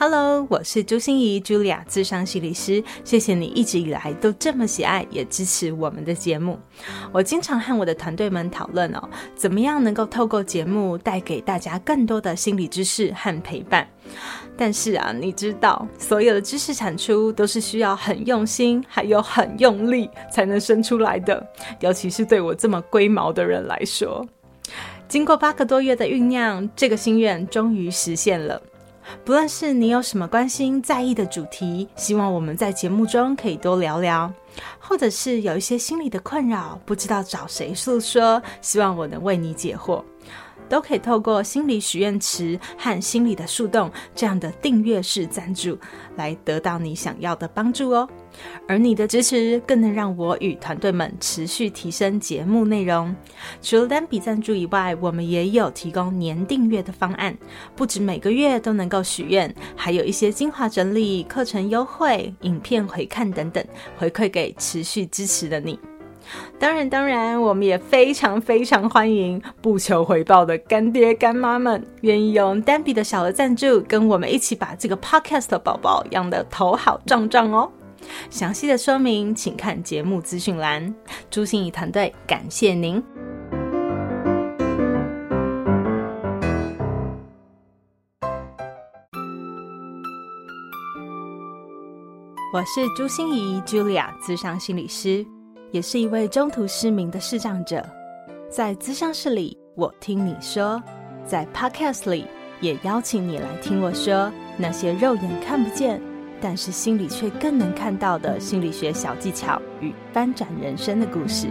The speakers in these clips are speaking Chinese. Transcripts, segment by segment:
Hello，我是朱心仪，Julia，咨商心理师。谢谢你一直以来都这么喜爱，也支持我们的节目。我经常和我的团队们讨论哦，怎么样能够透过节目带给大家更多的心理知识和陪伴。但是啊，你知道，所有的知识产出都是需要很用心，还有很用力才能生出来的。尤其是对我这么龟毛的人来说，经过八个多月的酝酿，这个心愿终于实现了。不论是你有什么关心在意的主题，希望我们在节目中可以多聊聊；或者是有一些心理的困扰，不知道找谁诉说，希望我能为你解惑。都可以透过心理许愿池和心理的树洞这样的订阅式赞助，来得到你想要的帮助哦。而你的支持更能让我与团队们持续提升节目内容。除了单笔赞助以外，我们也有提供年订阅的方案，不止每个月都能够许愿，还有一些精华整理、课程优惠、影片回看等等，回馈给持续支持的你。当然，当然，我们也非常非常欢迎不求回报的干爹干妈们，愿意用单笔的小额赞助，跟我们一起把这个 podcast 宝宝养得头好壮壮哦。详细的说明，请看节目资讯栏。朱心仪团队感谢您。我是朱心仪 Julia，咨商心理师。也是一位中途失明的视障者，在咨商室里，我听你说；在 Podcast 里，也邀请你来听我说那些肉眼看不见，但是心里却更能看到的心理学小技巧与翻转人生的故事。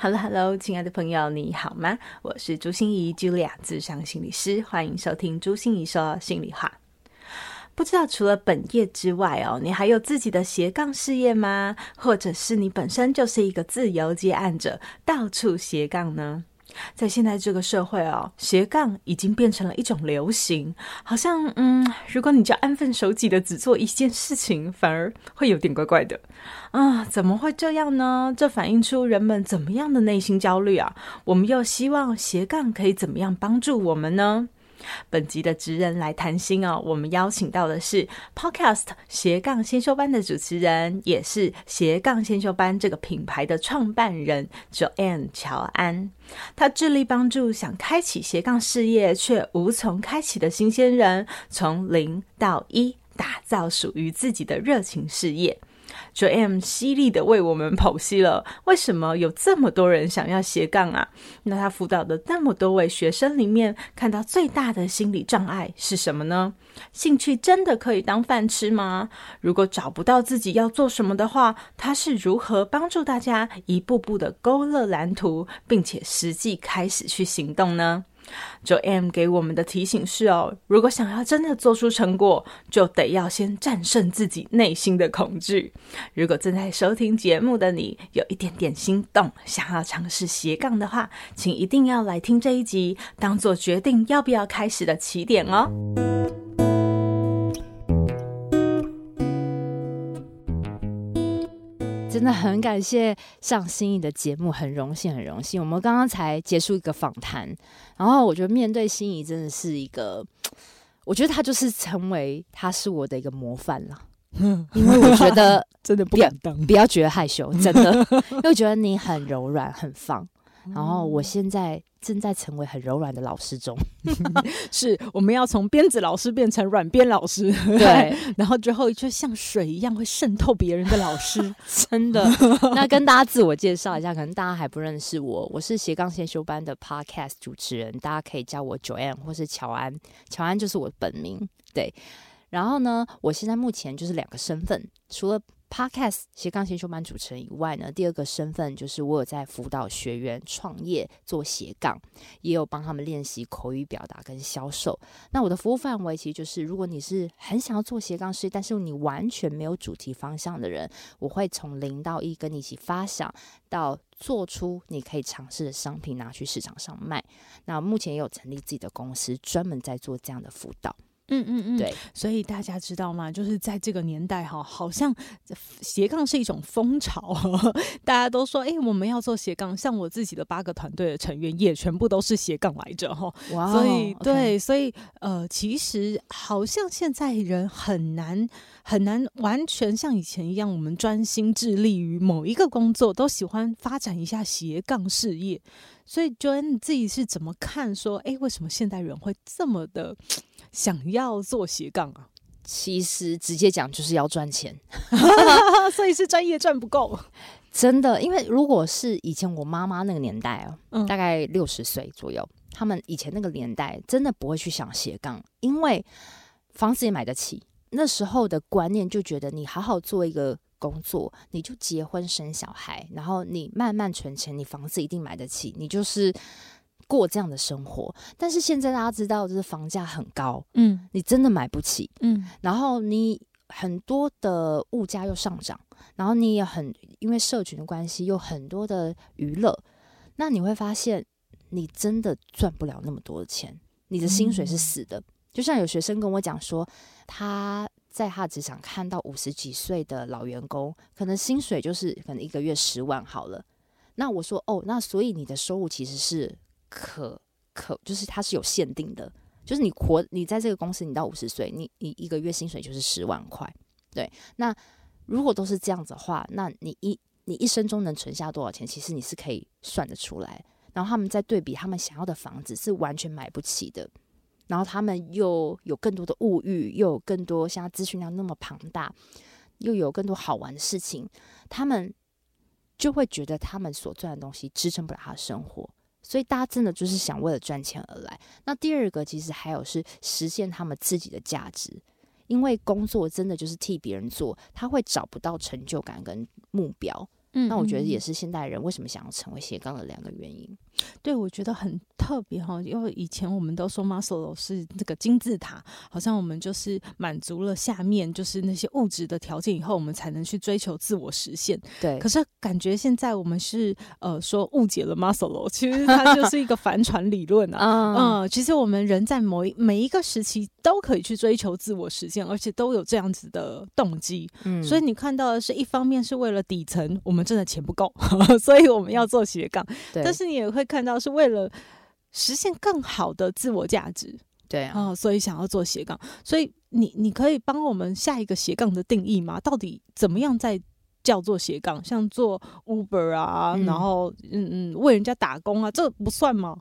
Hello，Hello，亲爱的朋友，你好吗？我是朱心怡 Julia，咨商心理师，欢迎收听朱心怡说心里话。不知道除了本业之外哦，你还有自己的斜杠事业吗？或者是你本身就是一个自由接案者，到处斜杠呢？在现在这个社会啊，斜杠已经变成了一种流行，好像嗯，如果你就安分守己的只做一件事情，反而会有点怪怪的啊！怎么会这样呢？这反映出人们怎么样的内心焦虑啊？我们又希望斜杠可以怎么样帮助我们呢？本集的职人来谈心哦，我们邀请到的是 Podcast 斜杠先修班的主持人，也是斜杠先修班这个品牌的创办人 Joanne 乔安。他致力帮助想开启斜杠事业却无从开启的新鲜人，从零到一，打造属于自己的热情事业。Joanne 犀利的为我们剖析了为什么有这么多人想要斜杠啊？那他辅导的那么多位学生里面，看到最大的心理障碍是什么呢？兴趣真的可以当饭吃吗？如果找不到自己要做什么的话，他是如何帮助大家一步步的勾勒蓝图，并且实际开始去行动呢就 M 给我们的提醒是哦，如果想要真的做出成果，就得要先战胜自己内心的恐惧。如果正在收听节目的你有一点点心动，想要尝试斜杠的话，请一定要来听这一集，当做决定要不要开始的起点哦。真的很感谢上心仪的节目，很荣幸，很荣幸。我们刚刚才结束一个访谈，然后我觉得面对心仪真的是一个，我觉得他就是成为他是我的一个模范了。因为我觉得真的不敢当，不要觉得害羞，真的，因为我觉得你很柔软，很放。然后我现在正在成为很柔软的老师中，是我们要从鞭子老师变成软鞭老师，对，然后之后就像水一样会渗透别人的老师，真的。那跟大家自我介绍一下，可能大家还不认识我，我是斜杠先修班的 Podcast 主持人，大家可以叫我 Joanne 或是乔安，乔安就是我的本名，对。然后呢，我现在目前就是两个身份，除了 Podcast 斜杠先修班主持人以外呢，第二个身份就是我有在辅导学员创业做斜杠，也有帮他们练习口语表达跟销售。那我的服务范围其实就是，如果你是很想要做斜杠事业，但是你完全没有主题方向的人，我会从零到一跟你一起发想，到做出你可以尝试的商品拿去市场上卖。那目前也有成立自己的公司，专门在做这样的辅导。嗯嗯嗯，对，所以大家知道吗？就是在这个年代哈，好像斜杠是一种风潮，大家都说，哎、欸，我们要做斜杠。像我自己的八个团队的成员也全部都是斜杠来着哈。哇，所以对，所以呃，其实好像现在人很难很难完全像以前一样，我们专心致力于某一个工作，都喜欢发展一下斜杠事业。所以 Joanne 你自己是怎么看？说，哎、欸，为什么现代人会这么的？想要做斜杠啊，其实直接讲就是要赚钱，所以是专业赚不够，真的。因为如果是以前我妈妈那个年代哦，嗯、大概六十岁左右，他们以前那个年代真的不会去想斜杠，因为房子也买得起。那时候的观念就觉得你好好做一个工作，你就结婚生小孩，然后你慢慢存钱，你房子一定买得起，你就是。过这样的生活，但是现在大家知道，就是房价很高，嗯，你真的买不起，嗯，然后你很多的物价又上涨，然后你也很因为社群的关系，有很多的娱乐，那你会发现，你真的赚不了那么多的钱，你的薪水是死的。嗯、就像有学生跟我讲说，他在他职场看到五十几岁的老员工，可能薪水就是可能一个月十万好了，那我说哦，那所以你的收入其实是。可可就是它是有限定的，就是你活你在这个公司，你到五十岁，你你一个月薪水就是十万块，对。那如果都是这样子的话，那你一你一生中能存下多少钱，其实你是可以算得出来。然后他们在对比他们想要的房子是完全买不起的，然后他们又有更多的物欲，又有更多像资讯量那么庞大，又有更多好玩的事情，他们就会觉得他们所赚的东西支撑不了他的生活。所以大家真的就是想为了赚钱而来。那第二个其实还有是实现他们自己的价值，因为工作真的就是替别人做，他会找不到成就感跟目标。嗯，那我觉得也是现代人为什么想要成为斜杠的两个原因。对，我觉得很特别哈，因为以前我们都说 Maslow 是这个金字塔，好像我们就是满足了下面就是那些物质的条件以后，我们才能去追求自我实现。对，可是感觉现在我们是呃说误解了 Maslow，其实它就是一个帆船理论啊。嗯，嗯，其实我们人在某一每一个时期都可以去追求自我实现，而且都有这样子的动机。嗯，所以你看到的是一方面是为了底层，我们真的钱不够，所以我们要做斜杠。对，但是你也会。看到是为了实现更好的自我价值，对啊、哦，所以想要做斜杠。所以你你可以帮我们下一个斜杠的定义吗？到底怎么样在叫做斜杠？像做 Uber 啊，嗯、然后嗯嗯为人家打工啊，这不算吗？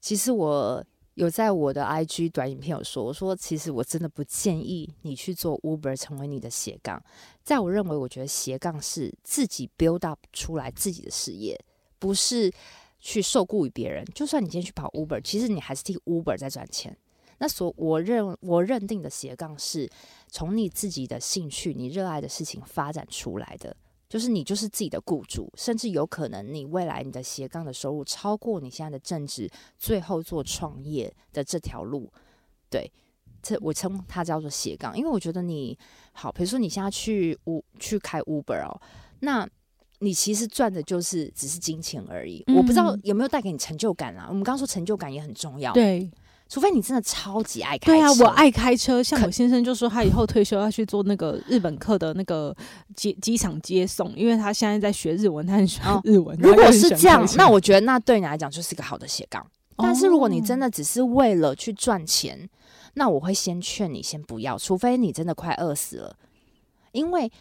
其实我有在我的 IG 短影片有说，我说其实我真的不建议你去做 Uber 成为你的斜杠。在我认为，我觉得斜杠是自己 build up 出来自己的事业，不是。去受雇于别人，就算你今天去跑 Uber，其实你还是替 Uber 在赚钱。那所我认我认定的斜杠是从你自己的兴趣、你热爱的事情发展出来的，就是你就是自己的雇主，甚至有可能你未来你的斜杠的收入超过你现在的正职，最后做创业的这条路。对，这我称它叫做斜杠，因为我觉得你好，比如说你现在去 U 去开 Uber 哦，那。你其实赚的就是只是金钱而已，嗯、我不知道有没有带给你成就感啊？我们刚刚说成就感也很重要，对，除非你真的超级爱开车。对啊，我爱开车，像我先生就说他以后退休要去做那个日本客的那个接机场接送，因为他现在在学日文，他很喜欢日文。哦、如果是这样，那我觉得那对你来讲就是一个好的斜杠。但是如果你真的只是为了去赚钱，哦、那我会先劝你先不要，除非你真的快饿死了，因为。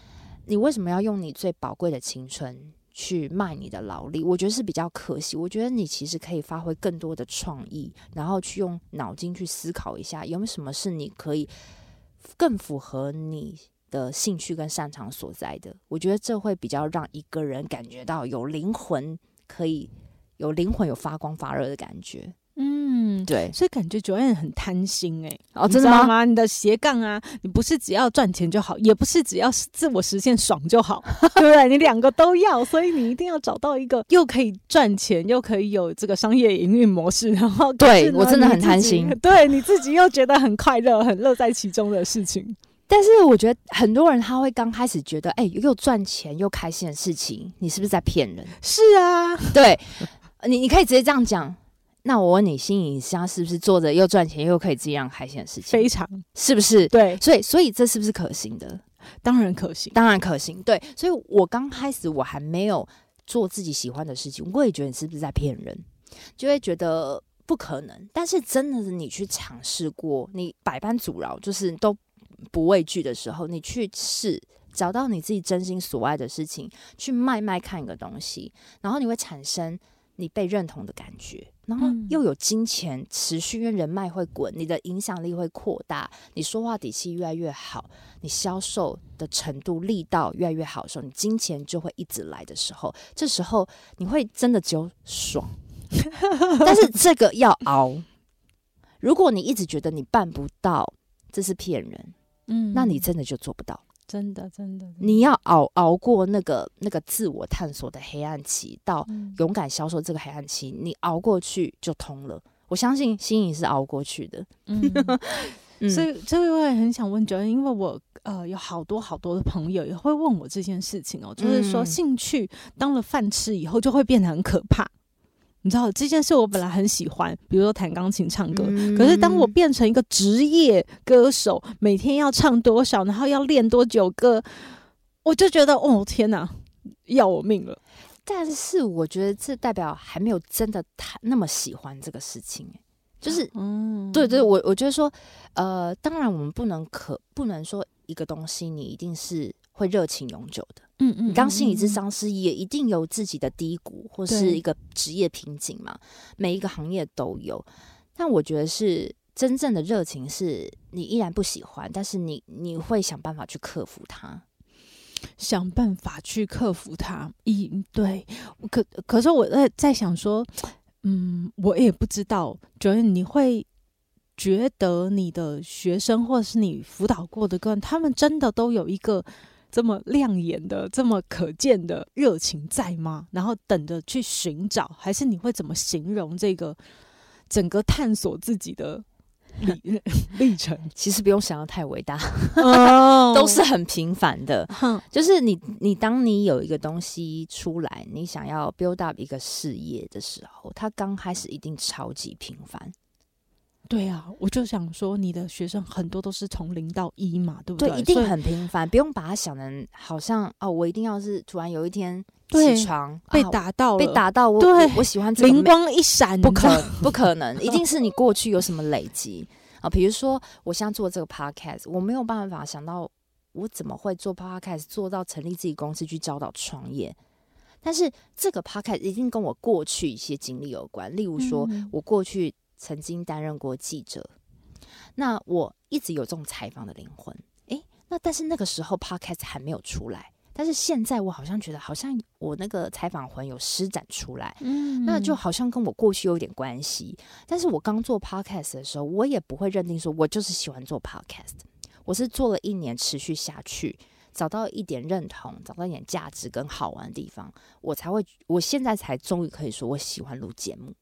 你为什么要用你最宝贵的青春去卖你的劳力？我觉得是比较可惜。我觉得你其实可以发挥更多的创意，然后去用脑筋去思考一下，有没有什么是你可以更符合你的兴趣跟擅长所在的？我觉得这会比较让一个人感觉到有灵魂，可以有灵魂有发光发热的感觉。嗯，对，所以感觉 Joanne 很贪心哎、欸，哦，真的吗？吗？你的斜杠啊，你不是只要赚钱就好，也不是只要自我实现爽就好，对不对？你两个都要，所以你一定要找到一个又可以赚钱，又可以有这个商业营运模式，然后对我真的很贪心，对你自己又觉得很快乐、很乐在其中的事情。但是我觉得很多人他会刚开始觉得，哎、欸，又赚钱又开心的事情，你是不是在骗人？是啊，对，你你可以直接这样讲。那我问你，心仪现在是不是做着又赚钱又可以自己让开心的事情？非常是不是？对，所以所以这是不是可行的？当然可行，当然可行。对，所以我刚开始我还没有做自己喜欢的事情，我也觉得你是不是在骗人，就会觉得不可能。但是真的是你去尝试过，你百般阻挠，就是都不畏惧的时候，你去试，找到你自己真心所爱的事情，去卖卖看一个东西，然后你会产生。你被认同的感觉，然后又有金钱持续，因为人脉会滚，你的影响力会扩大，你说话底气越来越好，你销售的程度力道越来越好的时候，你金钱就会一直来的时候，这时候你会真的只有爽，但是这个要熬。如果你一直觉得你办不到，这是骗人，嗯，那你真的就做不到。真的，真的，你要熬熬过那个那个自我探索的黑暗期，到勇敢销售这个黑暗期，嗯、你熬过去就通了。我相信心仪是熬过去的。嗯，所以，所以我也很想问 Joanne，因为我呃有好多好多的朋友也会问我这件事情哦，就是说兴趣当了饭吃以后就会变得很可怕。你知道这件事，我本来很喜欢，比如说弹钢琴、唱歌。嗯、可是当我变成一个职业歌手，每天要唱多少，然后要练多久歌，我就觉得哦天哪，要我命了。但是我觉得这代表还没有真的太那么喜欢这个事情，就是嗯，对对，我我觉得说，呃，当然我们不能可不能说一个东西你一定是会热情永久的。嗯嗯，当心理咨商师也一定有自己的低谷或是一个职业瓶颈嘛，每一个行业都有。但我觉得是真正的热情，是你依然不喜欢，但是你你会想办法去克服它，想办法去克服它。一对，可可是我在在想说，嗯，我也不知道，觉得你会觉得你的学生或者是你辅导过的个人，他们真的都有一个。这么亮眼的、这么可见的热情在吗？然后等着去寻找，还是你会怎么形容这个整个探索自己的历 历程？其实不用想得太伟大，哦、都是很平凡的。哼就是你，你当你有一个东西出来，你想要 build up 一个事业的时候，它刚开始一定超级平凡。对啊，我就想说，你的学生很多都是从零到一嘛，对不对？对，一定很平凡，不用把它想成好像哦，我一定要是突然有一天起床被打到，被打到，我对我，我喜欢这个灵光一闪，不可不可能，一定是你过去有什么累积啊？比如说，我现在做这个 podcast，我没有办法想到我怎么会做 podcast，做到成立自己公司去教导创业，但是这个 podcast 一定跟我过去一些经历有关，例如说我过去。曾经担任过记者，那我一直有这种采访的灵魂。诶，那但是那个时候 Podcast 还没有出来，但是现在我好像觉得，好像我那个采访魂有施展出来，嗯，那就好像跟我过去有点关系。但是我刚做 Podcast 的时候，我也不会认定说我就是喜欢做 Podcast，我是做了一年持续下去，找到一点认同，找到一点价值跟好玩的地方，我才会，我现在才终于可以说我喜欢录节目。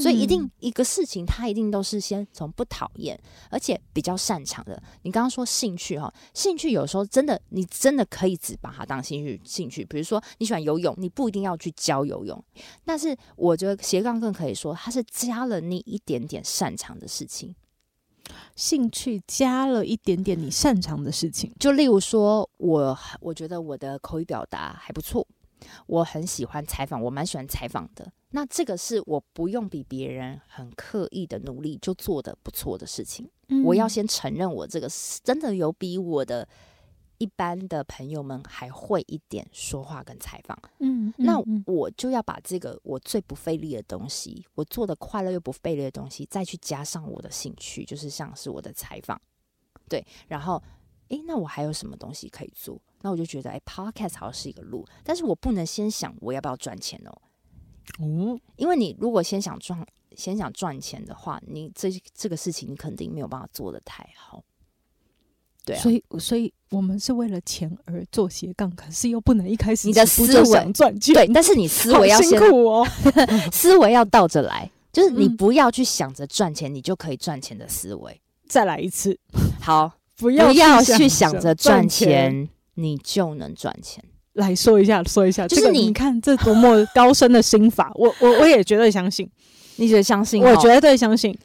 所以一定一个事情，他一定都是先从不讨厌，而且比较擅长的。你刚刚说兴趣哈，兴趣有时候真的，你真的可以只把它当兴趣。兴趣，比如说你喜欢游泳，你不一定要去教游泳。但是我觉得斜杠更可以说，它是加了你一点点擅长的事情。兴趣加了一点点你擅长的事情，就例如说，我我觉得我的口语表达还不错。我很喜欢采访，我蛮喜欢采访的。那这个是我不用比别人很刻意的努力就做得不错的事情。嗯、我要先承认，我这个是真的有比我的一般的朋友们还会一点说话跟采访。那我就要把这个我最不费力的东西，我做的快乐又不费力的东西，再去加上我的兴趣，就是像是我的采访。对，然后，诶，那我还有什么东西可以做？那我就觉得，哎，Podcast 好像是一个路，但是我不能先想我要不要赚钱哦。哦，因为你如果先想赚，先想赚钱的话，你这这个事情你肯定没有办法做的太好。对啊，所以，所以我们是为了钱而做斜杠，可是又不能一开始你的思维想赚钱，对，但是你思维要先辛苦哦，思维要倒着来，就是你不要去想着赚钱，你就可以赚钱的思维。再来一次，好，不要不要去想着赚钱。你就能赚钱。来说一下，说一下，就是你，你看这多么高深的心法，我我我也绝对相信。你觉得相信？我绝对相信。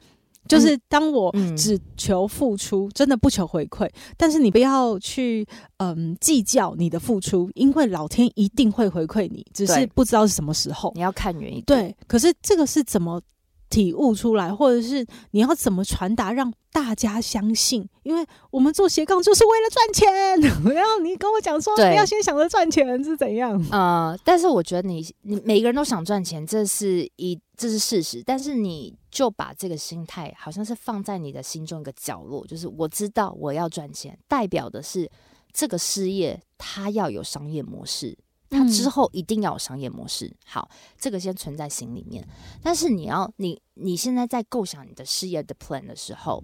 就是当我嗯只求付出，真的不求回馈，但是你不要去嗯计较你的付出，因为老天一定会回馈你，只是不知道是什么时候。你要看远一点。对，可是这个是怎么体悟出来，或者是你要怎么传达，让大家相信？因为我们做斜杠就是为了赚钱。然后你跟我讲说，对你要先想着赚钱是怎样？呃，但是我觉得你你每个人都想赚钱，这是一这是事实。但是你就把这个心态，好像是放在你的心中一个角落，就是我知道我要赚钱，代表的是这个事业它要有商业模式。它之后一定要有商业模式。好，这个先存在心里面。但是你要，你你现在在构想你的事业的 plan 的时候，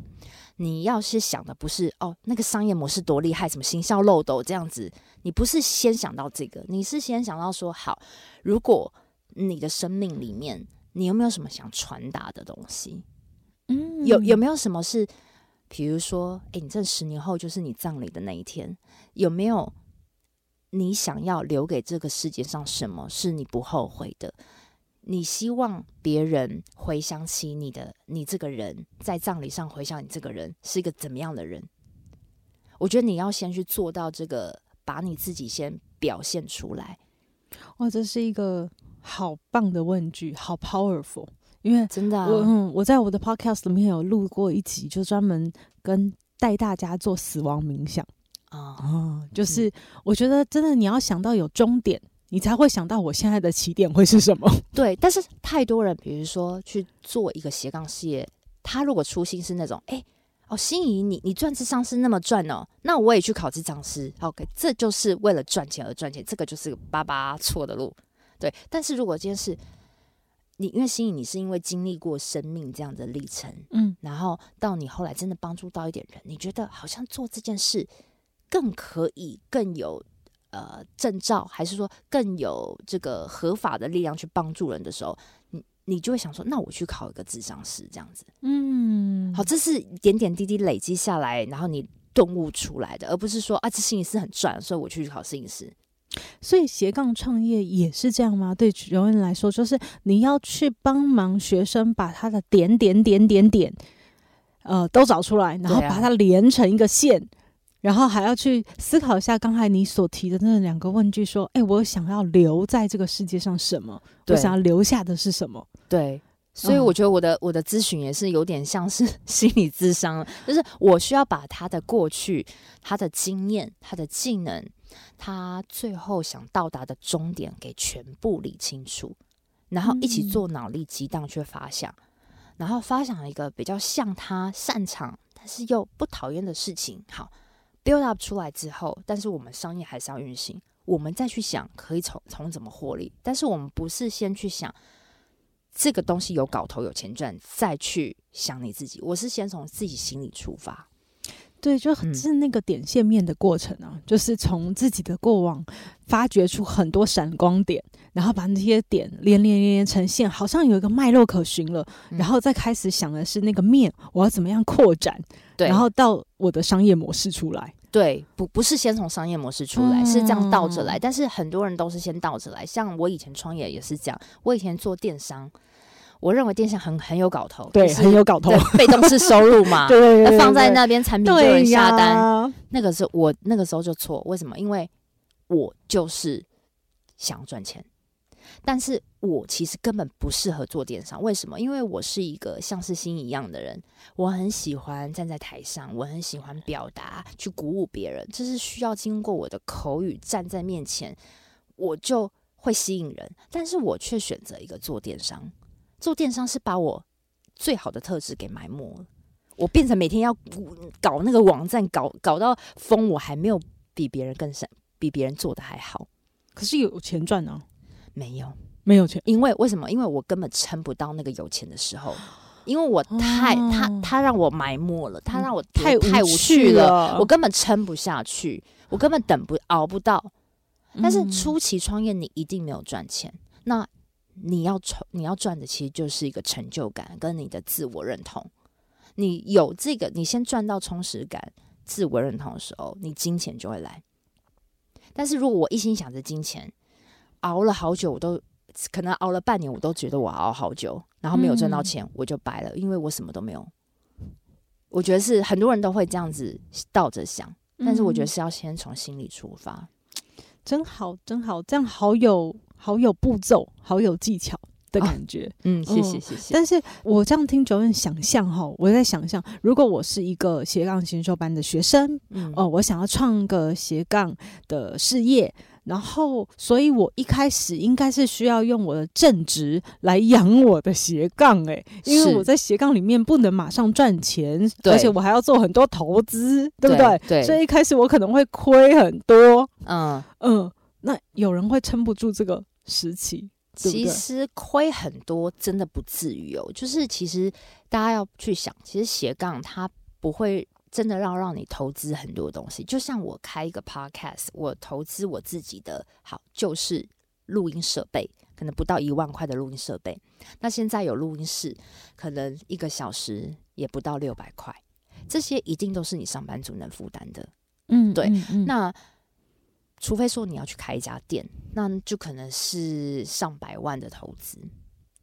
你要是想的不是哦，那个商业模式多厉害，什么行销漏斗这样子，你不是先想到这个，你是先想到说，好，如果你的生命里面，你有没有什么想传达的东西？嗯有有没有什么是，比如说，诶，你这十年后就是你葬礼的那一天，有没有？你想要留给这个世界上什么是你不后悔的？你希望别人回想起你的，你这个人在葬礼上回想你这个人是一个怎么样的人？我觉得你要先去做到这个，把你自己先表现出来。哇，这是一个好棒的问句，好 powerful。因为真的啊，我嗯，我在我的 podcast 里面有录过一集，就专门跟带大家做死亡冥想。啊、哦，就是我觉得真的你要想到有终点，你才会想到我现在的起点会是什么。对，但是太多人，比如说去做一个斜杠事业，他如果初心是那种，哎，哦，心仪你你赚智商师那么赚哦，那我也去考智商师，OK，这就是为了赚钱而赚钱，这个就是个八八错的路。对，但是如果今天是你，因为心仪你是因为经历过生命这样的历程，嗯，然后到你后来真的帮助到一点人，你觉得好像做这件事。更可以更有呃证照，还是说更有这个合法的力量去帮助人的时候，你你就会想说，那我去考一个智商师这样子。嗯，好，这是点点滴滴累积下来，然后你顿悟出来的，而不是说啊，这心理师很赚，所以我去考心理师。所以斜杠创业也是这样吗？对有人来说，就是你要去帮忙学生把他的点点点点点，呃，都找出来，然后把它连成一个线。然后还要去思考一下刚才你所提的那两个问句，说：“哎，我想要留在这个世界上什么？我想要留下的是什么？”对，所以我觉得我的、嗯、我的咨询也是有点像是心理咨商，就是我需要把他的过去、他的经验、他的技能、他最后想到达的终点给全部理清楚，然后一起做脑力激荡去发想，嗯、然后发想一个比较像他擅长但是又不讨厌的事情。好。Build up 出来之后，但是我们商业还是要运行，我们再去想可以从从怎么获利，但是我们不是先去想这个东西有搞头有钱赚，再去想你自己。我是先从自己心里出发，对，就是那个点线面的过程啊，嗯、就是从自己的过往发掘出很多闪光点，然后把那些点连连连连成线，好像有一个脉络可循了，嗯、然后再开始想的是那个面，我要怎么样扩展。对，然后到我的商业模式出来，对，不不是先从商业模式出来，嗯、是这样倒着来。但是很多人都是先倒着来，像我以前创业也是这样。我以前做电商，我认为电商很很有搞头，对，就是、很有搞头，被动式收入嘛，对，对，对，放在那边产品就有人下单。呀那个时候我那个时候就错，为什么？因为我就是想赚钱。但是我其实根本不适合做电商，为什么？因为我是一个像是心一样的人，我很喜欢站在台上，我很喜欢表达，去鼓舞别人，这是需要经过我的口语站在面前，我就会吸引人。但是我却选择一个做电商，做电商是把我最好的特质给埋没了，我变成每天要搞那个网站，搞搞到疯，我还没有比别人更善，比别人做的还好，可是有钱赚呢、啊。没有，没有钱，因为为什么？因为我根本撑不到那个有钱的时候，因为我太、哦、他他让我埋没了，他让我太太无趣了，我根本撑不下去，我根本等不熬不到。但是初期创业，你一定没有赚钱，嗯、那你要赚你要赚的其实就是一个成就感跟你的自我认同。你有这个，你先赚到充实感、自我认同的时候，你金钱就会来。但是如果我一心想着金钱，熬了好久，我都可能熬了半年，我都觉得我熬好久。然后没有赚到钱，我就白了，因为我什么都没有。我觉得是很多人都会这样子倒着想，但是我觉得是要先从心里出发。真好，真好，这样好有好有步骤，好有技巧的感觉。哦、嗯，谢谢谢谢。但是我这样听 Joanne 想象哈，我在想象，如果我是一个斜杠新修班的学生，嗯，哦，我想要创个斜杠的事业。然后，所以我一开始应该是需要用我的正职来养我的斜杠，诶，因为我在斜杠里面不能马上赚钱，而且我还要做很多投资，对不对？对，所以一开始我可能会亏很多，嗯嗯。那有人会撑不住这个时期？其实亏很多真的不至于哦，就是其实大家要去想，其实斜杠它不会。真的要让你投资很多东西，就像我开一个 podcast，我投资我自己的好就是录音设备，可能不到一万块的录音设备。那现在有录音室，可能一个小时也不到六百块，这些一定都是你上班族能负担的。嗯，对。嗯嗯、那除非说你要去开一家店，那就可能是上百万的投资。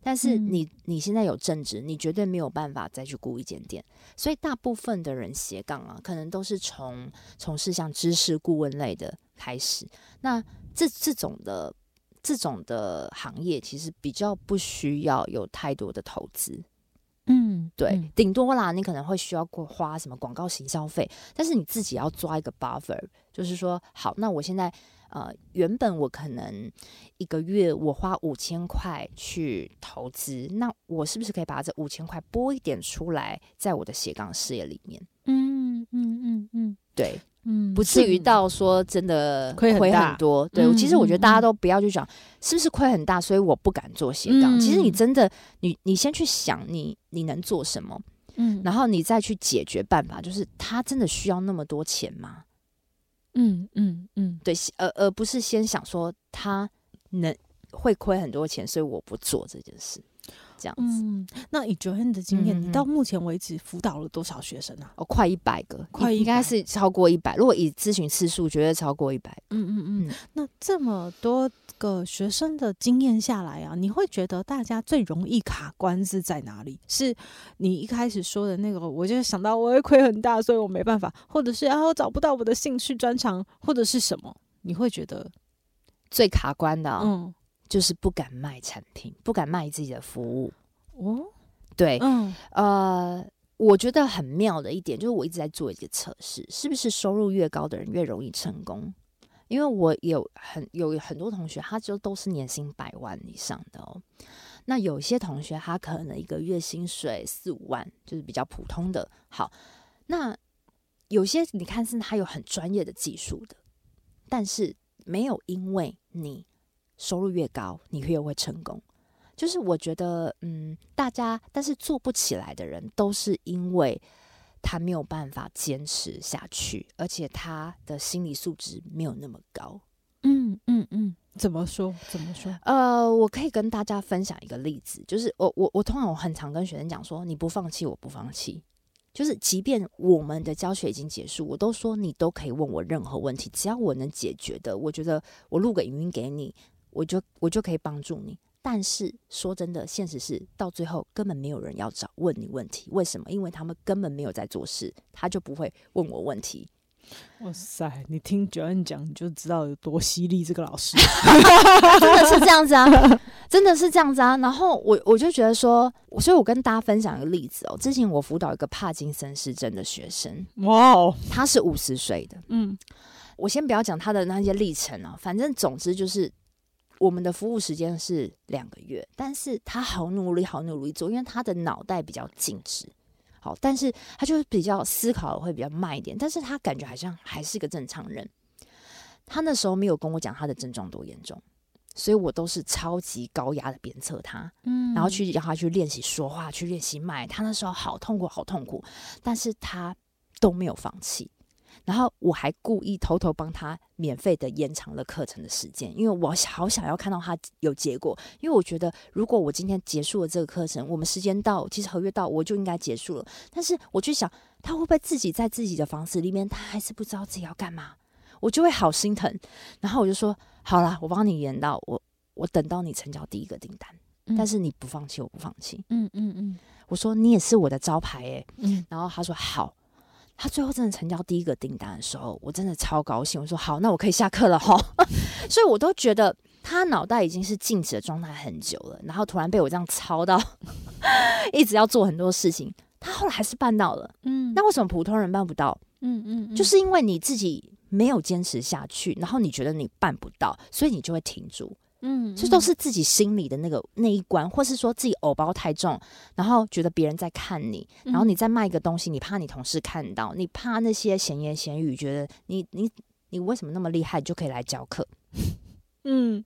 但是你你现在有正职，你绝对没有办法再去雇一间店，所以大部分的人斜杠啊，可能都是从从事像知识顾问类的开始。那这这种的这种的行业，其实比较不需要有太多的投资。嗯，对，嗯、顶多啦，你可能会需要过花什么广告行销费，但是你自己要抓一个 buffer，就是说，好，那我现在。呃，原本我可能一个月我花五千块去投资，那我是不是可以把这五千块拨一点出来，在我的斜杠事业里面？嗯嗯嗯嗯，对，嗯，不至于到说真的亏很多。对，嗯、其实我觉得大家都不要去想是不是亏很大，所以我不敢做斜杠。嗯、其实你真的，你你先去想你你能做什么，嗯，然后你再去解决办法，就是他真的需要那么多钱吗？嗯嗯嗯，对，而而不是先想说他能会亏很多钱，所以我不做这件事，这样子。嗯，那以 Joanne 的经验，嗯、你到目前为止辅导了多少学生啊？哦，快一百个，快应该是超过一百。如果以咨询次数，绝对超过一百。嗯嗯嗯，嗯那这么多。个学生的经验下来啊，你会觉得大家最容易卡关是在哪里？是你一开始说的那个，我就想到我会亏很大，所以我没办法，或者是啊，我找不到我的兴趣专长，或者是什么？你会觉得最卡关的，嗯，就是不敢卖产品，不敢卖自己的服务。哦，对，嗯，呃，我觉得很妙的一点就是，我一直在做一个测试，是不是收入越高的人越容易成功？因为我有很有很多同学，他就都是年薪百万以上的哦。那有些同学，他可能一个月薪水四五万，就是比较普通的。好，那有些你看是他有很专业的技术的，但是没有因为你收入越高，你越会成功。就是我觉得，嗯，大家但是做不起来的人，都是因为。他没有办法坚持下去，而且他的心理素质没有那么高。嗯嗯嗯，怎么说？怎么说？呃，我可以跟大家分享一个例子，就是我我我通常我很常跟学生讲说，你不放弃，我不放弃。就是即便我们的教学已经结束，我都说你都可以问我任何问题，只要我能解决的，我觉得我录个语音给你，我就我就可以帮助你。但是说真的，现实是到最后根本没有人要找问你问题。为什么？因为他们根本没有在做事，他就不会问我问题。哇塞，你听 Joanne 讲，你就知道有多犀利。这个老师 真的是这样子啊，真的是这样子啊。然后我我就觉得说，所以我跟大家分享一个例子哦。之前我辅导一个帕金森氏症的学生，哇哦，他是五十岁的。嗯，我先不要讲他的那些历程啊，反正总之就是。我们的服务时间是两个月，但是他好努力，好努力做，因为他的脑袋比较静止，好，但是他就是比较思考会比较慢一点，但是他感觉好像还是个正常人。他那时候没有跟我讲他的症状多严重，所以我都是超级高压的鞭策他，嗯，然后去让他去练习说话，去练习脉。他那时候好痛苦，好痛苦，但是他都没有放弃。然后我还故意偷偷帮他免费的延长了课程的时间，因为我好想要看到他有结果。因为我觉得，如果我今天结束了这个课程，我们时间到，其实合约到，我就应该结束了。但是我去想，他会不会自己在自己的房子里面，他还是不知道自己要干嘛？我就会好心疼。然后我就说，好啦，我帮你延到我，我等到你成交第一个订单。嗯但是你不放弃，我不放弃。嗯嗯嗯我说你也是我的招牌哎、嗯然后他说好。他最后真的成交第一个订单的时候，我真的超高兴。我说好，那我可以下课了哈。所以我都觉得他脑袋已经是静止的状态很久了，然后突然被我这样操到，一直要做很多事情，他后来还是办到了。嗯那为什么普通人办不到？嗯嗯就是因为你自己没有坚持下去，然后你觉得你办不到，所以你就会停住。嗯这都是自己心里的那个那一关，或是说自己偶包太重，然后觉得别人在看你，然后你再卖一个东西，你怕你同事看到，你怕那些闲言闲语，觉得你你你为什么那么厉害，你就可以来教课？嗯，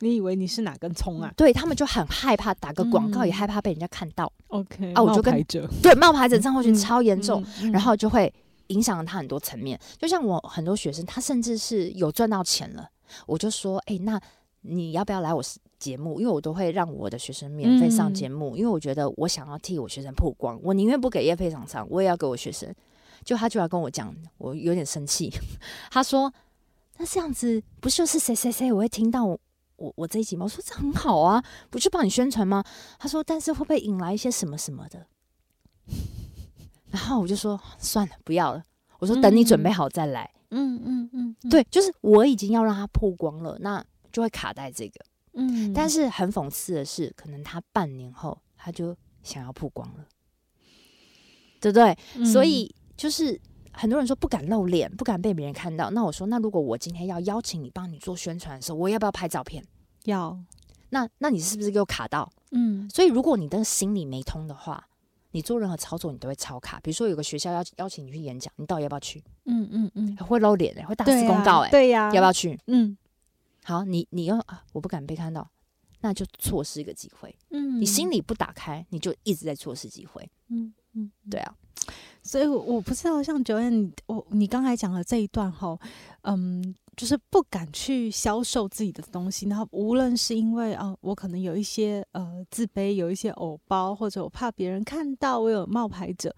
你以为你是哪根葱啊对他们就很害怕打个广告，嗯也害怕被人家看到。？OK，啊我就跟对，冒牌者症候群超严重，，嗯然后就会影响了他很多层面。就像我很多学生，他甚至是有赚到钱了，我就说，哎、那你要不要来我节目？因为我都会让我的学生免费上节目，因为我觉得我想要替我学生曝光，我宁愿不给业配厂商，我也要给我学生。就他就要跟我讲，我有点生气。他说：“那这样子不就是谁谁谁？我会听到我我我这一集吗？”我说：“这很好啊，不去帮你宣传吗？”他说：“但是会不会引来一些什么什么的？”然后我就说：“算了，不要了。”我说：“等你准备好再来。嗯嗯嗯，嗯，对，就是我已经要让他曝光了，那就会卡在这个。嗯，但是很讽刺的是，可能他半年后他就想要曝光了，对不对？嗯所以就是很多人说不敢露脸，不敢被别人看到。那我说，那如果我今天要邀请你帮你做宣传的时候，我要不要拍照片？要，那那你是不是给我卡到？嗯所以如果你的心里没通的话，你做任何操作你都会超卡。比如说有个学校要邀请你去演讲，你到底要不要去？嗯嗯嗯，会露脸哎、会大肆公告哎、对呀，要不要去？嗯好，你你又啊，我不敢被看到，那就错失一个机会。嗯，你心里不打开，你就一直在错失机会。嗯嗯，对啊，所以我我不知道，像九燕，你我你刚才讲的这一段哈，嗯，就是不敢去销售自己的东西，然后无论是因为啊、呃，我可能有一些呃自卑，有一些偶包，或者我怕别人看到我有冒牌者。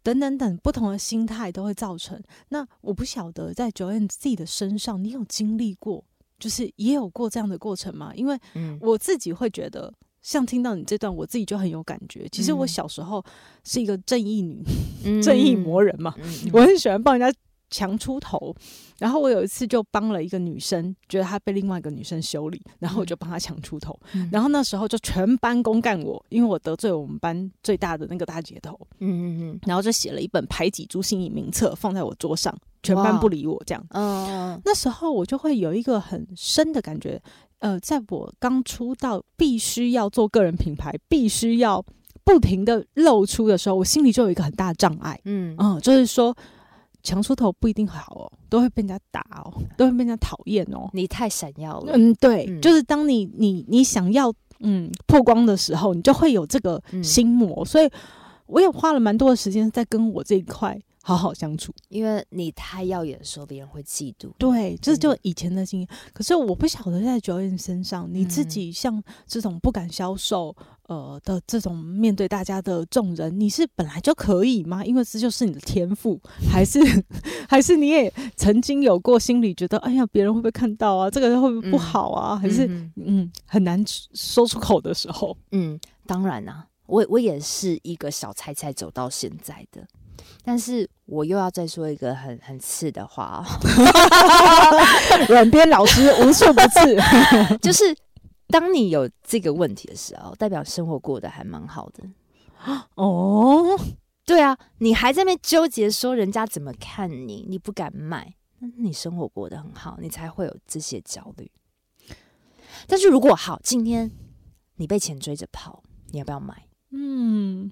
等等等，不同的心态都会造成。那我不晓得，在九燕自己的身上，你有经历过，就是也有过这样的过程吗？因为嗯，我自己会觉得，像听到你这段，我自己就很有感觉。其实我嗯小时候是一个正义女，嗯 正义魔人嘛，我很喜欢帮人家强出头。然后我有一次就帮了一个女生，觉得她被另外一个女生修理，然后我就帮她强出头。嗯然后那时候就全班公干我，因为我得罪我们班最大的那个大姐头，嗯嗯嗯然后就写了一本排挤朱心怡名册放在我桌上，全班不理我这样。嗯那时候我就会有一个很深的感觉，呃，在我刚出道必须要做个人品牌，必须要不停的露出的时候，我心里就有一个很大的障碍，嗯嗯，就是说强出头不一定好哦，都会被人家打哦，都会被人家讨厌哦。你太闪耀了。嗯，对，嗯就是当你你你想要嗯破光的时候，你就会有这个嗯心魔，所以我也花了蛮多的时间在跟我这一块好好相处。因为你太耀眼的时候，别人会嫉妒。对，这就以前的经验。可是我不晓得在 Joanne 身上，你自嗯己像这种不敢销售呃的这种面对大家的众人，你是本来就可以吗？因为这就是你的天赋，还是 还是你也曾经有过心里觉得，哎呀，别人会不会看到啊？这个会不会不好啊？还是嗯嗯很难说出口的时候？嗯，当然啦、我我也是一个小菜菜走到现在的，但是我又要再说一个很很刺的话哦，软编老师无处不刺，就是当你有这个问题的时候，代表生活过得还蛮好的。哦，对啊，你还在那边纠结说人家怎么看你，你不敢卖，那你生活过得很好，你才会有这些焦虑。但是如果好，今天你被钱追着跑，你要不要买？嗯，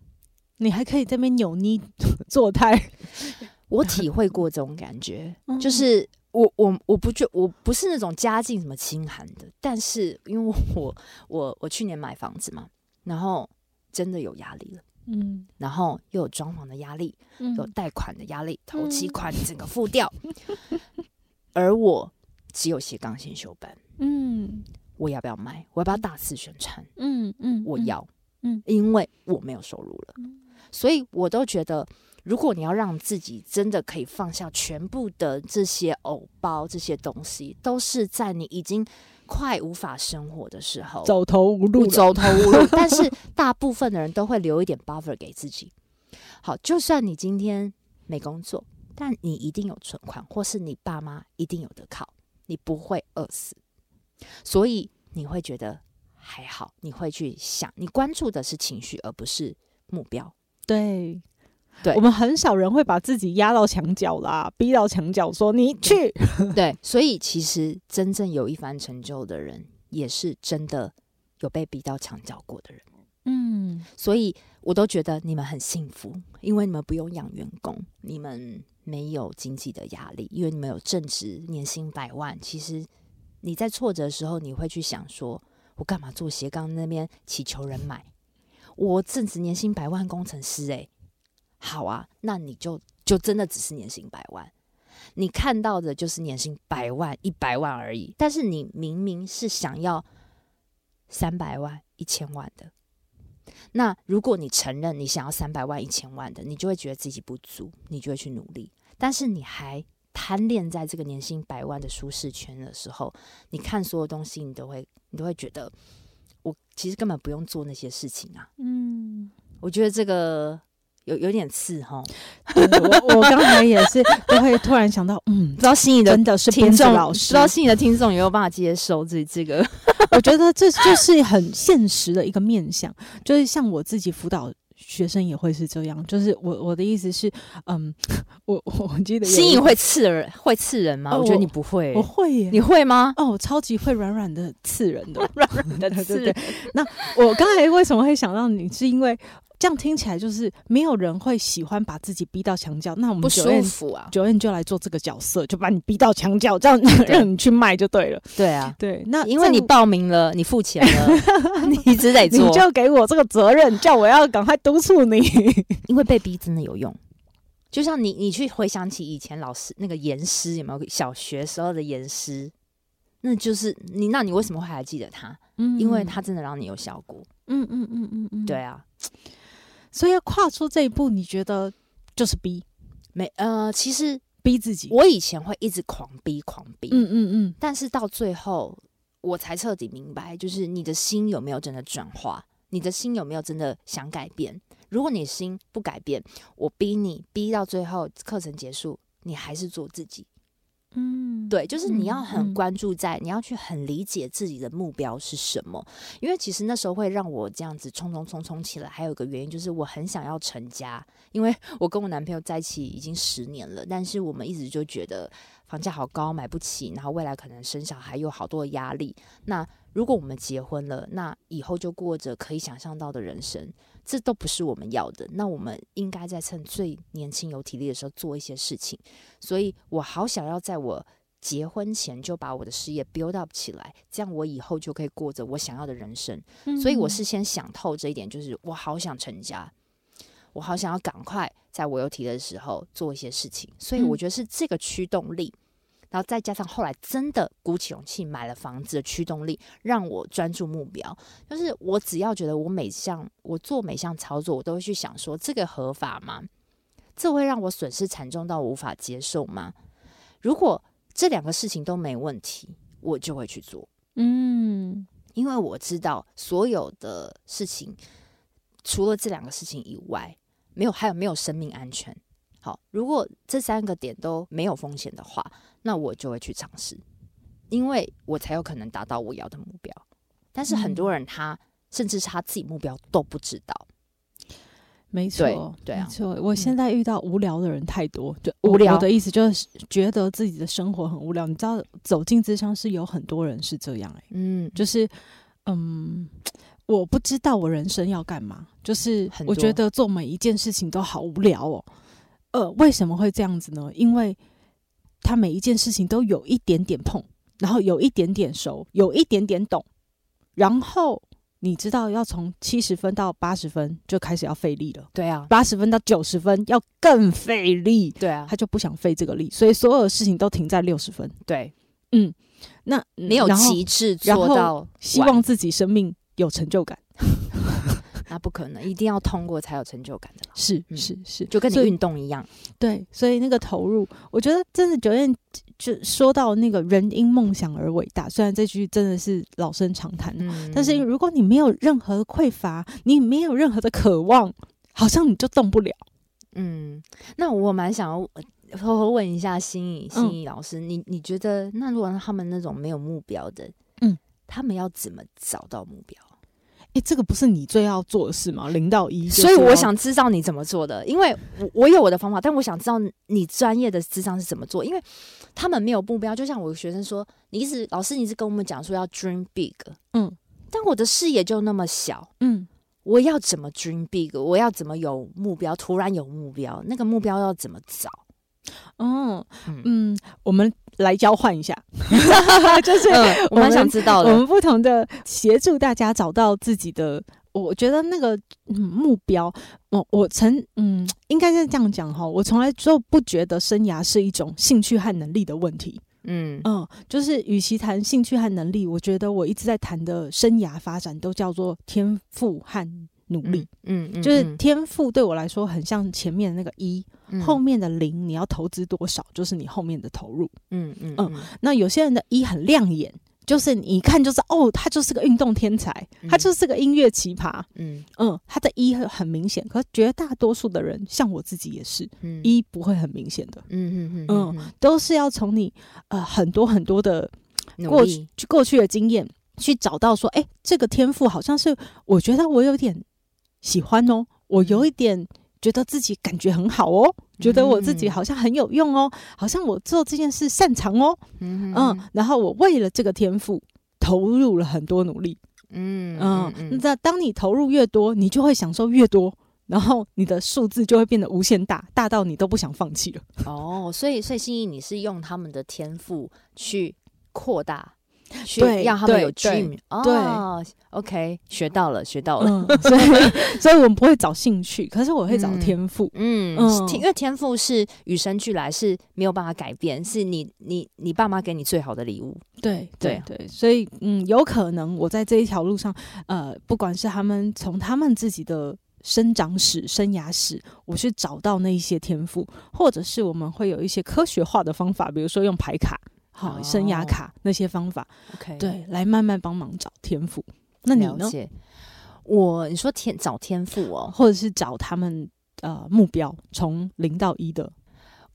你还可以在那边扭捏 做态，我体会过这种感觉，嗯。就是我我我不觉我不是那种家境什么清寒的，但是因为我 我我去年买房子嘛，然后真的有压力了，嗯。然后又有装潢的压力，嗯。有贷款的压力，头期款整个付掉，而我只有斜杠先修班，嗯。我要不要卖？我要不要大肆宣传？嗯嗯，我要，嗯。因为我没有收入了，所以我都觉得，如果你要让自己真的可以放下全部的这些偶包，这些东西，都是在你已经快无法生活的时候，走投无路，走投无路。但是大部分的人都会留一点 buffer 给自己。好，就算你今天没工作，但你一定有存款，或是你爸妈一定有得靠，你不会饿死。所以你会觉得还好，你会去想，你关注的是情绪，而不是目标。对。对，我们很少人会把自己压到墙角啦，逼到墙角，说你去。对，所以其实真正有一番成就的人，也是真的有被逼到墙角过的人。嗯，所以我都觉得你们很幸福，因为你们不用养员工，你们没有经济的压力，因为你们有正职，年薪百万。其实你在挫折的时候，你会去想说，我干嘛做斜杠那边祈求人买？我正值年薪百万工程师、欸，哎。好啊，那你就就真的只是年薪百万，你看到的就是年薪百万、一百万而已。但是你明明是想要三百万、一千万的，那如果你承认你想要三百万、一千万的，你就会觉得自己不足，你就会去努力。但是你还贪恋在这个年薪百万的舒适圈的时候，你看所有东西，你都会你都会觉得，我其实根本不用做那些事情啊。嗯，我觉得这个。有有点刺哈，我我刚才也是都会突然想到，嗯，不知道心仪的真的是听众老师，不知道心仪的听众有没有办法接受这这个？我觉得这就是很现实的一个面向，就是像我自己辅导学生也会是这样，就是我我的意思是，嗯，我我记得心仪会刺人，会刺人吗？哦、我觉得你不会，我会耶，你会吗？哦，我超级会软软的刺人的，软软的刺人。那我刚才为什么会想到你，是因为。这样听起来就是没有人会喜欢把自己逼到墙角，那我们不舒服啊。九燕就来做这个角色，就把你逼到墙角，这样 让你去卖就对了。对啊，对，那因为你报名了，你付钱了，你一直得做，你就给我这个责任，叫我要赶快督促你。因为被逼真的有用，就像你，你去回想起以前老师那个严师有没有？小学时候的严师，那就是你，那你为什么会还记得他？嗯，因为他真的让你有效果。嗯嗯嗯嗯嗯，对啊。所以要跨出这一步，你觉得就是逼？没呃，其实逼自己。我以前会一直狂逼狂逼，嗯嗯嗯，但是到最后我才彻底明白，就是你的心有没有真的转化，你的心有没有真的想改变？如果你心不改变，我逼你逼到最后，课程结束，你还是做自己。嗯，对，就是你要很关注在，嗯、你要去很理解自己的目标是什么。因为其实那时候会让我这样子冲冲冲冲起来，还有一个原因就是我很想要成家，因为我跟我男朋友在一起已经十年了，但是我们一直就觉得房价好高，买不起，然后未来可能生小孩有好多的压力。那如果我们结婚了，那以后就过着可以想象到的人生。这都不是我们要的，那我们应该在趁最年轻有体力的时候做一些事情。所以我好想要在我结婚前就把我的事业 build up 起来，这样我以后就可以过着我想要的人生。嗯。所以我是先想透这一点，就是我好想成家，我好想要赶快在我有体力的时候做一些事情。所以我觉得是这个驱动力。然后再加上后来真的鼓起勇气买了房子的驱动力，让我专注目标。就是我只要觉得我每项我做每项操作，我都会去想说，这个合法吗？这会让我损失惨重到无法接受吗？如果这两个事情都没问题，我就会去做。嗯，因为我知道所有的事情，除了这两个事情以外，没有还有没有生命安全。好，如果这三个点都没有风险的话，那我就会去尝试，因为我才有可能达到我要的目标。但是很多人他、嗯、甚至是他自己目标都不知道。没错，对，啊，没错。我现在遇到无聊的人太多，就无聊的意思就是觉得自己的生活很无聊。你知道，走进智商是有很多人是这样、欸，嗯，就是嗯，我不知道我人生要干嘛，就是我觉得做每一件事情都好无聊哦。呃，为什么会这样子呢？因为他每一件事情都有一点点碰，然后有一点点熟，有一点点懂，然后你知道要从七十分到八十分就开始要费力了。对啊，八十分到九十分要更费力。对啊，他就不想费这个力，所以所有的事情都停在六十分。对，嗯，那没有极致做到，希望自己生命有成就感。那不可能，一定要通过才有成就感的。是嗯是是，就跟你运动一样，对，所以那个投入，我觉得真的 Joanne 就说到那个人因梦想而伟大，虽然这句真的是老生常谈，嗯但是如果你没有任何的匮乏，你没有任何的渴望，好像你就动不了。嗯，那我蛮想要偷偷问一下心怡嗯心怡老师，你你觉得那如果他们那种没有目标的，嗯，他们要怎么找到目标？诶，这个不是你最要做的事吗？零到一，所以我想知道你怎么做的，因为我我有我的方法，但我想知道你专业的智商是怎么做，因为他们没有目标。就像我的学生说，你一直老师，你一直跟我们讲说要 dream big，嗯，但我的视野就那么小，嗯。我要怎么 dream big？我要怎么有目标？突然有目标，那个目标要怎么找？哦，嗯嗯，我们来交换一下，就是嗯，我蛮想知道的。我们不同的协助大家找到自己的，我觉得那个、嗯、目标，我我曾嗯，应该是这样讲哈，我从来就不觉得生涯是一种兴趣和能力的问题。嗯嗯，就是与其谈兴趣和能力，我觉得我一直在谈的生涯发展都叫做天赋和努力。嗯，嗯嗯就是天赋对我来说很像前面的那个一，嗯。后面的零，你要投资多少，就是你后面的投入。嗯嗯嗯那有些人的一很亮眼，就是你一看就是哦，他就是个运动天才，他就是个音乐奇葩。嗯。嗯，他的一很很明显，可是绝大多数的人，像我自己也是，嗯。一不会很明显的，嗯嗯嗯都是要从你呃很多很多的嗯过去过去的经验去找到说，哎、这个天赋好像是我觉得我有点喜欢哦，我有一点觉得自己感觉很好哦，觉得我自己好像很有用哦，好像我做这件事擅长哦，嗯嗯，然后我为了这个天赋投入了很多努力，嗯嗯，那当你投入越多，你就会享受越多，然后你的数字就会变得无限大，大到你都不想放弃了。哦，所以所以心怡，你是用他们的天赋去扩大，去对让他们有对 dream 哦，OK，学到了，学到了，嗯，所以所以我们不会找兴趣，可是我会找天赋。嗯，嗯因为天赋是与生俱来，是没有办法改变，是你你你爸妈给你最好的礼物。对对对对，所以嗯，有可能我在这一条路上，呃，不管是他们从他们自己的生长史、生涯史，我去找到那一些天赋，或者是我们会有一些科学化的方法，比如说用牌卡、好、哦。生涯卡那些方法，OK，对，来慢慢帮忙找天赋。那你呢？我你说天找天赋哦，或者是找他们呃目标，从零到一的，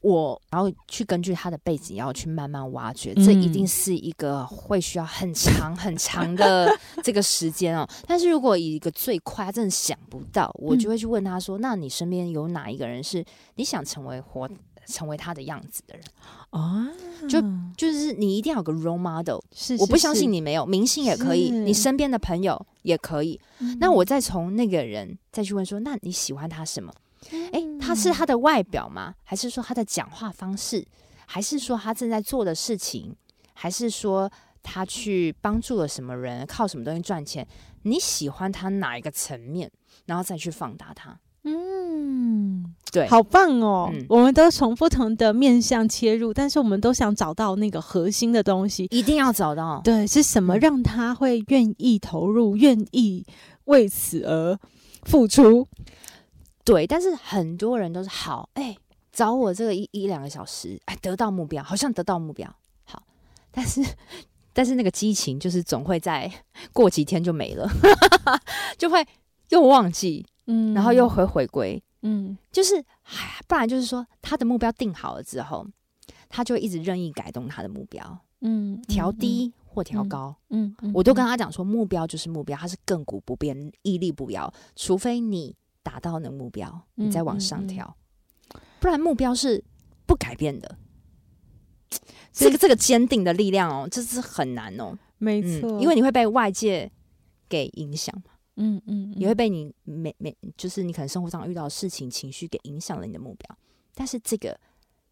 我然后去根据他的背景，要去慢慢挖掘，嗯。这一定是一个会需要很长很长的 这个时间哦。但是如果以一个最快，他真的想不到，我就会去问他说：“那你身边有哪一个人是你想成为活成为他的样子的人？啊，就就是你一定要有个 role model。是我不相信你，没有，明星也可以，你身边的朋友也可以。嗯那我再从那个人再去问说：那你喜欢他什么？嗯诶，他是他的外表吗？还是说他的讲话方式？还是说他正在做的事情？还是说他去帮助了什么人，靠什么东西赚钱？你喜欢他哪一个层面？然后再去放大他。嗯，对，好棒哦！嗯我们都从不同的面向切入，但是我们都想找到那个核心的东西。一定要找到。对，是什么嗯让他会愿意投入，愿意为此而付出？对，但是很多人都是好，哎，找我这个一一两个小时，哎，得到目标，好像得到目标，好，但是 但是那个激情就是总会在过几天就没了，就会又忘记，嗯然后又会回归，嗯。就是哎，不然就是说他的目标定好了之后，他就一直任意改动他的目标，嗯调低或调高。嗯，嗯我都跟他讲说，目标就是目标，它是亘古不变、屹立不摇，除非你达到那个目标，嗯你再往上调，不然目标是不改变的。这个这个坚定的力量哦，这是很难哦，没嗯错，因为你会被外界给影响嘛，嗯嗯，也会被你每每就是你可能生活上遇到的事情、情绪给影响了你的目标，但是这个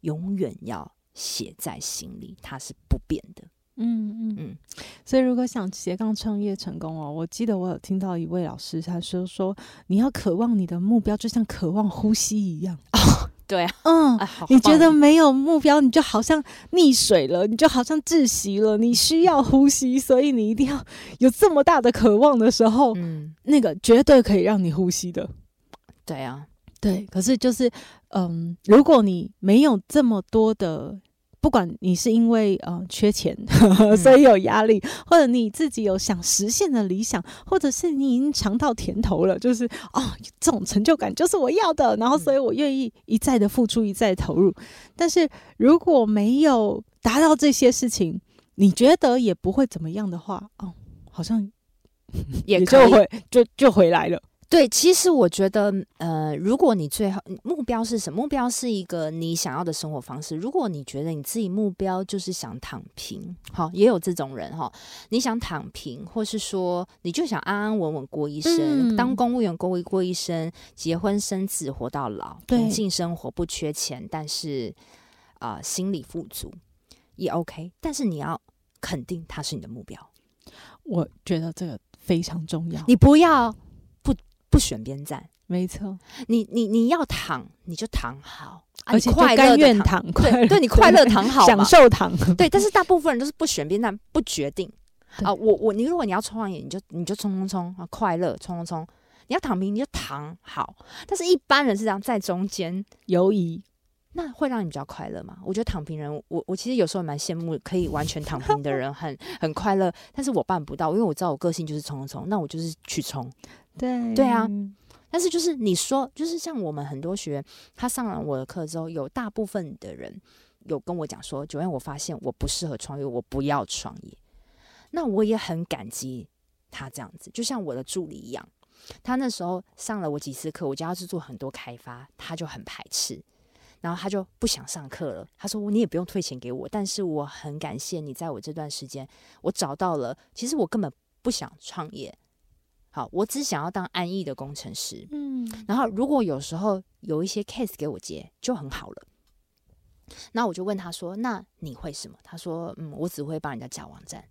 永远要写在心里，它是不变的。嗯嗯嗯，所以如果想斜杠创业成功哦，我记得我有听到一位老师他说说，你要渴望你的目标，就像渴望呼吸一样。对啊，嗯，哎你觉得没有目标，你就好像溺水了，你就好像窒息了，你需要呼吸，所以你一定要有这么大的渴望的时候，嗯，那个绝对可以让你呼吸的。对啊，对，可是就是，嗯，如果你没有这么多的，不管你是因为呃缺钱呵呵，所以有压力，或者你自己有想实现的理想，或者是你已经尝到甜头了，就是哦，这种成就感就是我要的，然后所以我愿意一再的付出，一再投入。但是如果没有达到这些事情，你觉得也不会怎么样的话，哦，好像也就会就就回来了。对，其实我觉得，呃，如果你最后目标是什么？目标是一个你想要的生活方式。如果你觉得你自己目标就是想躺平，好，也有这种人哈。你想躺平，或是说你就想安安稳稳过一生，嗯、当公务员过一过一生，结婚生子活到老，对平静生活，不缺钱，但是啊、呃，心理富足也 OK。但是你要肯定它是你的目标，我觉得这个非常重要。你不要。不选边站，没错。你你你要躺，你就躺好，啊、而且快乐甘愿躺，躺，对，对你快乐躺好，享受躺。对，但是大部分人都是不选边站，不决定啊。我我你如果你要创业，你就你就冲冲冲啊，快乐冲冲冲。你要躺平，你就躺好。但是一般人是这样，在中间游移，那会让你比较快乐吗？我觉得躺平人，我我其实有时候蛮羡慕可以完全躺平的人，很很快乐。但是我办不到，因为我知道我个性就是冲冲冲，那我就是去冲。对对啊，但是就是你说，就是像我们很多学员，他上了我的课之后，有大部分的人有跟我讲说，Joanne，我发现我不适合创业，我不要创业。那我也很感激他这样子，就像我的助理一样，他那时候上了我几次课，我叫他去做很多开发，他就很排斥，然后他就不想上课了。他说：“你也不用退钱给我，但是我很感谢你，在我这段时间，我找到了，其实我根本不想创业。”好，我只想要当安逸的工程师。嗯，然后如果有时候有一些 case 给我接，就很好了。那我就问他说：“那你会什么？”他说：“嗯，我只会帮人家加网站。”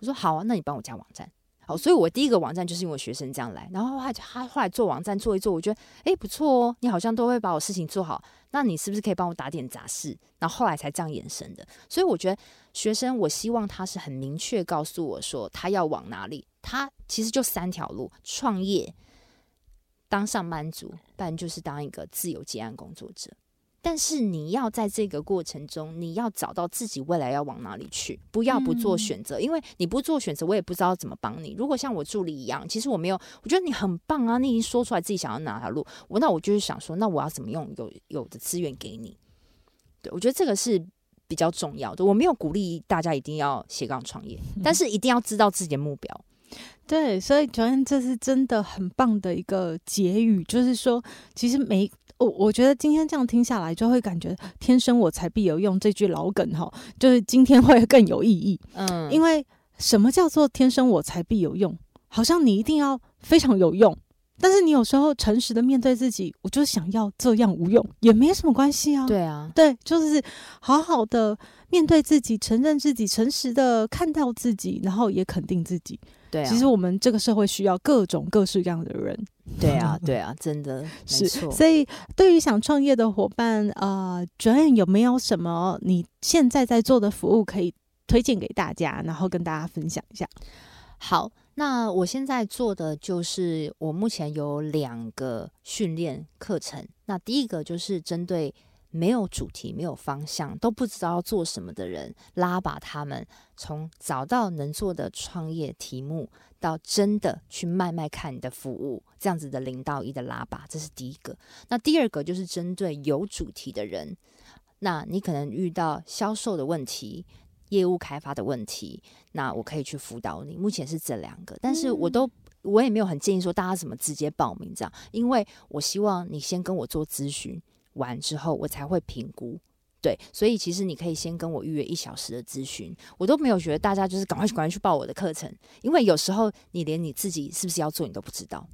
我说：“好啊，那你帮我加网站。”好，所以我第一个网站就是因为学生这样来，然后他他后来做网站做一做，我觉得诶不错哦，你好像都会把我事情做好。那你是不是可以帮我打点杂事？然后后来才这样延伸的。所以我觉得学生，我希望他是很明确告诉我说他要往哪里。他其实就三条路：创业、当上班族，不然就是当一个自由接案工作者。但是你要在这个过程中，你要找到自己未来要往哪里去，不要不做选择，嗯、因为你不做选择，我也不知道怎么帮你。如果像我助理一样，其实我没有，我觉得你很棒啊，你已经说出来自己想要哪条路，我那我就是想说，那我要怎么用有有的资源给你？对，我觉得这个是比较重要的。我没有鼓励大家一定要斜杠创业，嗯、但是一定要知道自己的目标。对，所以 Joanne 这是真的很棒的一个结语，就是说，其实每我我觉得今天这样听下来，就会感觉“天生我材必有用”这句老梗哈，就是今天会更有意义。嗯，因为什么叫做“天生我材必有用”？好像你一定要非常有用，但是你有时候诚实的面对自己，我就想要这样无用，也没什么关系啊。对啊，对，就是好好的面对自己，承认自己，诚实的看到自己，然后也肯定自己。对啊，其实我们这个社会需要各种各式各样的人。对啊，对啊，真的是。所以，对于想创业的伙伴，呃，Joanne 有没有什么你现在在做的服务可以推荐给大家，然后跟大家分享一下？好，那我现在做的就是，我目前有两个训练课程。那第一个就是针对。没有主题、没有方向、都不知道要做什么的人，拉把他们从找到能做的创业题目，到真的去卖卖看你的服务，这样子的零到一的拉把，这是第一个。那第二个就是针对有主题的人，那你可能遇到销售的问题、业务开发的问题，那我可以去辅导你。目前是这两个，但是我都我也没有很建议说大家怎么直接报名这样，因为我希望你先跟我做咨询。完之后，我才会评估。对，所以其实你可以先跟我预约一小时的咨询。我都没有觉得大家就是赶快赶快去报我的课程，因为有时候你连你自己是不是要做你都不知道。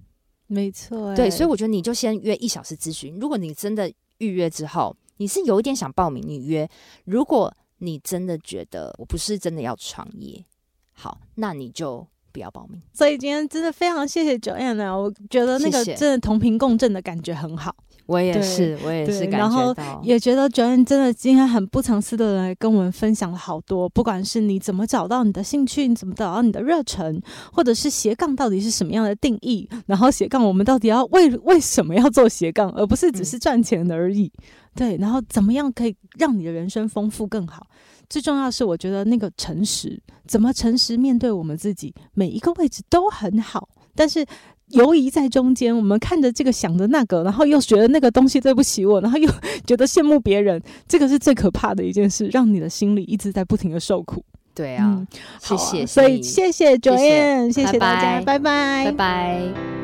没错、欸，对，所以我觉得你就先约一小时咨询。如果你真的预约之后，你是有一点想报名，你约。如果你真的觉得我不是真的要创业，好，那你就不要报名。所以今天真的非常谢谢 Joanne 啊，我觉得那个真的同频共振的感觉很好。我也是，我也是感觉到，然后也觉得 Joanne 真的今天很不藏私的来跟我们分享了好多，不管是你怎么找到你的兴趣，你怎么找到你的热忱，或者是斜杠到底是什么样的定义，然后斜杠我们到底要为 为什么要做斜杠，而不是只是赚钱而已。嗯、对，然后怎么样可以让你的人生丰富更好？最重要的是，我觉得那个诚实，怎么诚实面对我们自己，每一个位置都很好，但是。犹疑在中间，我们看着这个想着那个，然后又觉得那个东西对不起我，然后又 觉得羡慕别人，这个是最可怕的一件事，让你的心里一直在不停的受苦。对啊，嗯、谢谢、啊，所以谢谢 Joanne，谢谢，谢谢大家，拜拜，拜拜。拜拜。